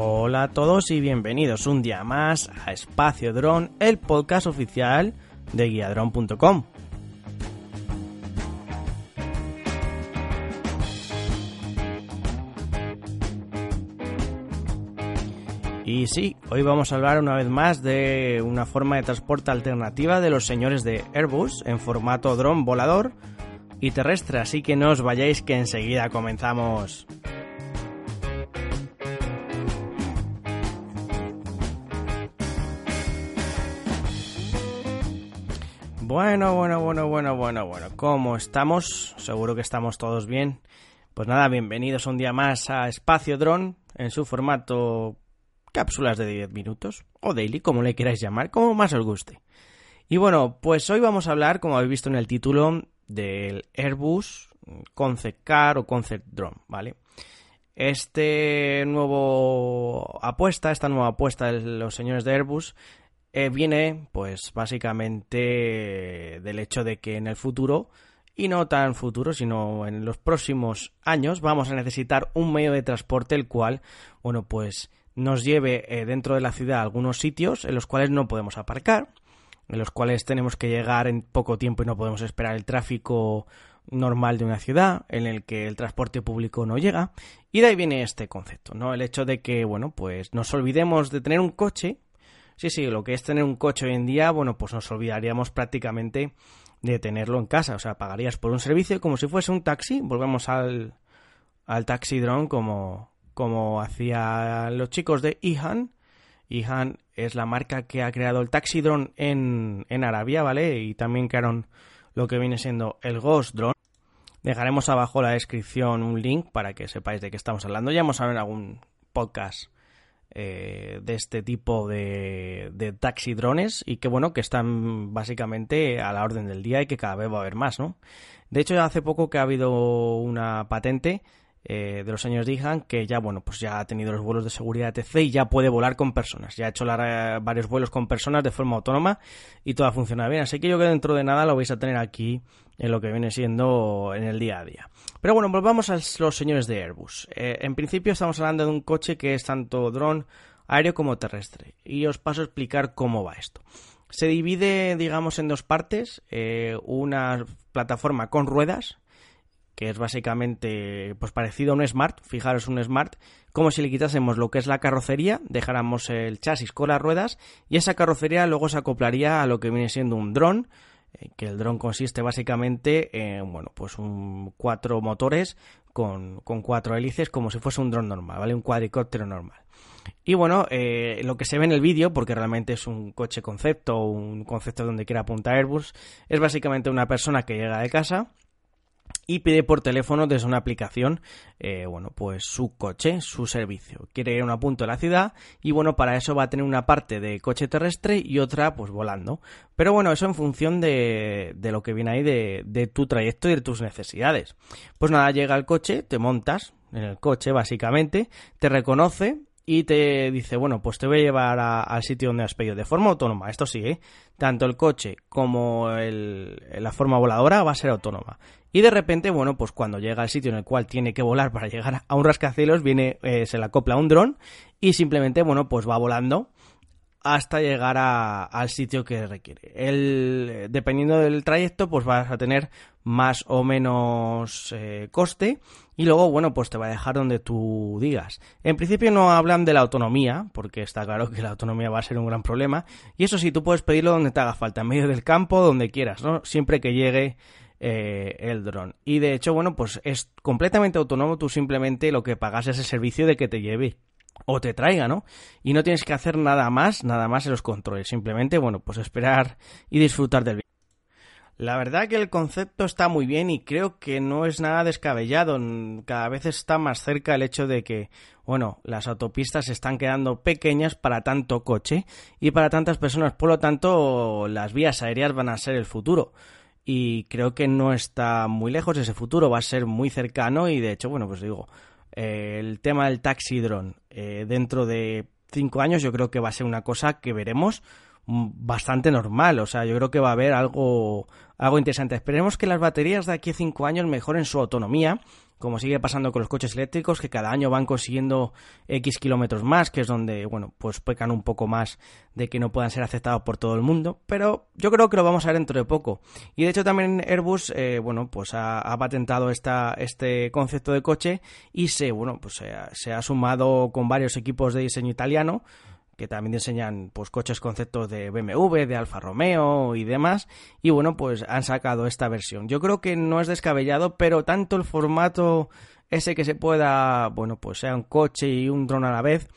Hola a todos y bienvenidos un día más a Espacio Drone, el podcast oficial de guiadrone.com. Y sí, hoy vamos a hablar una vez más de una forma de transporte alternativa de los señores de Airbus en formato dron volador y terrestre, así que no os vayáis que enseguida comenzamos. Bueno, bueno, bueno, bueno, bueno, bueno. ¿Cómo estamos? Seguro que estamos todos bien. Pues nada, bienvenidos un día más a Espacio Drone en su formato cápsulas de 10 minutos o daily, como le queráis llamar, como más os guste. Y bueno, pues hoy vamos a hablar, como habéis visto en el título, del Airbus Concept Car o Concept Drone, ¿vale? Este nuevo apuesta, esta nueva apuesta de los señores de Airbus eh, viene pues básicamente del hecho de que en el futuro y no tan futuro sino en los próximos años vamos a necesitar un medio de transporte el cual bueno pues nos lleve eh, dentro de la ciudad a algunos sitios en los cuales no podemos aparcar en los cuales tenemos que llegar en poco tiempo y no podemos esperar el tráfico normal de una ciudad en el que el transporte público no llega. Y de ahí viene este concepto no el hecho de que bueno pues nos olvidemos de tener un coche Sí, sí, lo que es tener un coche hoy en día, bueno, pues nos olvidaríamos prácticamente de tenerlo en casa. O sea, pagarías por un servicio como si fuese un taxi. Volvemos al, al taxi drone como, como hacían los chicos de Ihan. Ihan es la marca que ha creado el taxi drone en, en Arabia, ¿vale? Y también crearon lo que viene siendo el Ghost Drone. Dejaremos abajo la descripción un link para que sepáis de qué estamos hablando. Ya hemos hablado en algún podcast eh, de este tipo de, de taxi drones y que bueno que están básicamente a la orden del día y que cada vez va a haber más, ¿no? De hecho, hace poco que ha habido una patente eh, de los años de Ihan que ya bueno pues ya ha tenido los vuelos de seguridad etc y ya puede volar con personas. Ya ha hecho varios vuelos con personas de forma autónoma y todo funciona bien. Así que yo que dentro de nada lo vais a tener aquí en lo que viene siendo en el día a día. Pero bueno volvamos a los señores de Airbus. Eh, en principio estamos hablando de un coche que es tanto dron aéreo como terrestre. Y os paso a explicar cómo va esto. Se divide digamos en dos partes. Eh, una plataforma con ruedas que es básicamente pues parecido a un Smart, fijaros un Smart, como si le quitásemos lo que es la carrocería, dejáramos el chasis con las ruedas y esa carrocería luego se acoplaría a lo que viene siendo un dron, eh, que el dron consiste básicamente en bueno, pues un cuatro motores con, cuatro hélices como si fuese un dron normal, ¿vale? Un cuadricóptero normal. Y bueno, eh, lo que se ve en el vídeo, porque realmente es un coche concepto, un concepto donde quiera apuntar Airbus, es básicamente una persona que llega de casa, y pide por teléfono desde una aplicación, eh, bueno, pues su coche, su servicio. Quiere ir a un punto de la ciudad y bueno, para eso va a tener una parte de coche terrestre y otra pues volando. Pero bueno, eso en función de, de lo que viene ahí de, de tu trayecto y de tus necesidades. Pues nada, llega el coche, te montas en el coche básicamente, te reconoce y te dice, bueno, pues te voy a llevar al sitio donde has pedido de forma autónoma. Esto sí, ¿eh? tanto el coche como la forma voladora va a ser autónoma. Y de repente, bueno, pues cuando llega al sitio en el cual tiene que volar para llegar a un rascacielos, viene, eh, se le acopla un dron y simplemente, bueno, pues va volando hasta llegar al sitio que requiere. El, dependiendo del trayecto, pues vas a tener más o menos eh, coste y luego, bueno, pues te va a dejar donde tú digas. En principio no hablan de la autonomía, porque está claro que la autonomía va a ser un gran problema. Y eso sí, tú puedes pedirlo donde te haga falta, en medio del campo, donde quieras, ¿no? Siempre que llegue eh, el dron. Y de hecho, bueno, pues es completamente autónomo, tú simplemente lo que pagas es el servicio de que te lleve o te traiga, ¿no? Y no tienes que hacer nada más, nada más en los controles. Simplemente, bueno, pues esperar y disfrutar del vídeo. La verdad que el concepto está muy bien y creo que no es nada descabellado. Cada vez está más cerca el hecho de que, bueno, las autopistas se están quedando pequeñas para tanto coche y para tantas personas. Por lo tanto, las vías aéreas van a ser el futuro. Y creo que no está muy lejos ese futuro, va a ser muy cercano y de hecho, bueno, pues digo, eh, el tema del taxi drone eh, dentro de cinco años yo creo que va a ser una cosa que veremos bastante normal. O sea, yo creo que va a haber algo, algo interesante. Esperemos que las baterías de aquí a 5 años mejoren su autonomía, como sigue pasando con los coches eléctricos, que cada año van consiguiendo X kilómetros más, que es donde, bueno, pues pecan un poco más de que no puedan ser aceptados por todo el mundo. Pero yo creo que lo vamos a ver dentro de poco. Y de hecho también Airbus, eh, bueno, pues ha, patentado esta, este concepto de coche y se, bueno, pues se ha sumado con varios equipos de diseño italiano que también enseñan pues coches conceptos de BMW, de Alfa Romeo y demás. Y bueno, pues han sacado esta versión. Yo creo que no es descabellado, pero tanto el formato ese que se pueda, bueno, pues sea un coche y un dron a la vez,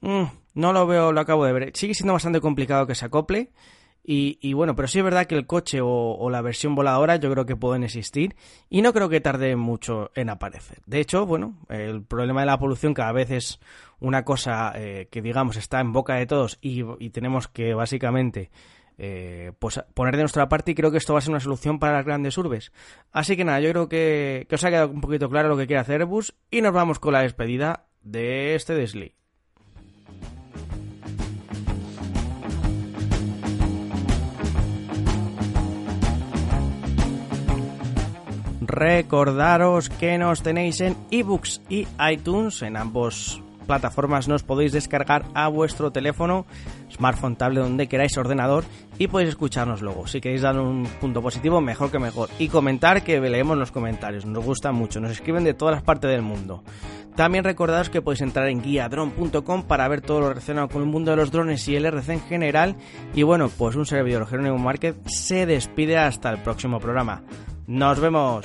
mm, no lo veo, lo acabo de ver. Sigue siendo bastante complicado que se acople. Y, bueno, pero sí es verdad que el coche o, la versión voladora yo creo que pueden existir y no creo que tarde mucho en aparecer. De hecho, bueno, el problema de la polución cada vez es una cosa eh, que digamos está en boca de todos y, tenemos que básicamente eh, pues poner de nuestra parte y creo que esto va a ser una solución para las grandes urbes. Así que nada, yo creo que, que os ha quedado un poquito claro lo que quiere hacer Airbus y nos vamos con la despedida de este Desli. Recordaros que nos tenéis en ebooks y iTunes, en ambos plataformas nos podéis descargar a vuestro teléfono, smartphone, tablet, donde queráis, ordenador y podéis escucharnos luego. Si queréis dar un punto positivo, mejor que mejor. Y comentar que leemos los comentarios, nos gusta mucho, nos escriben de todas las partes del mundo. También recordaros que podéis entrar en guiadron.com para ver todo lo relacionado con el mundo de los drones y el RC en general. Y bueno, pues un servidor Jerónimo Márquez se despide hasta el próximo programa. ¡Nos vemos!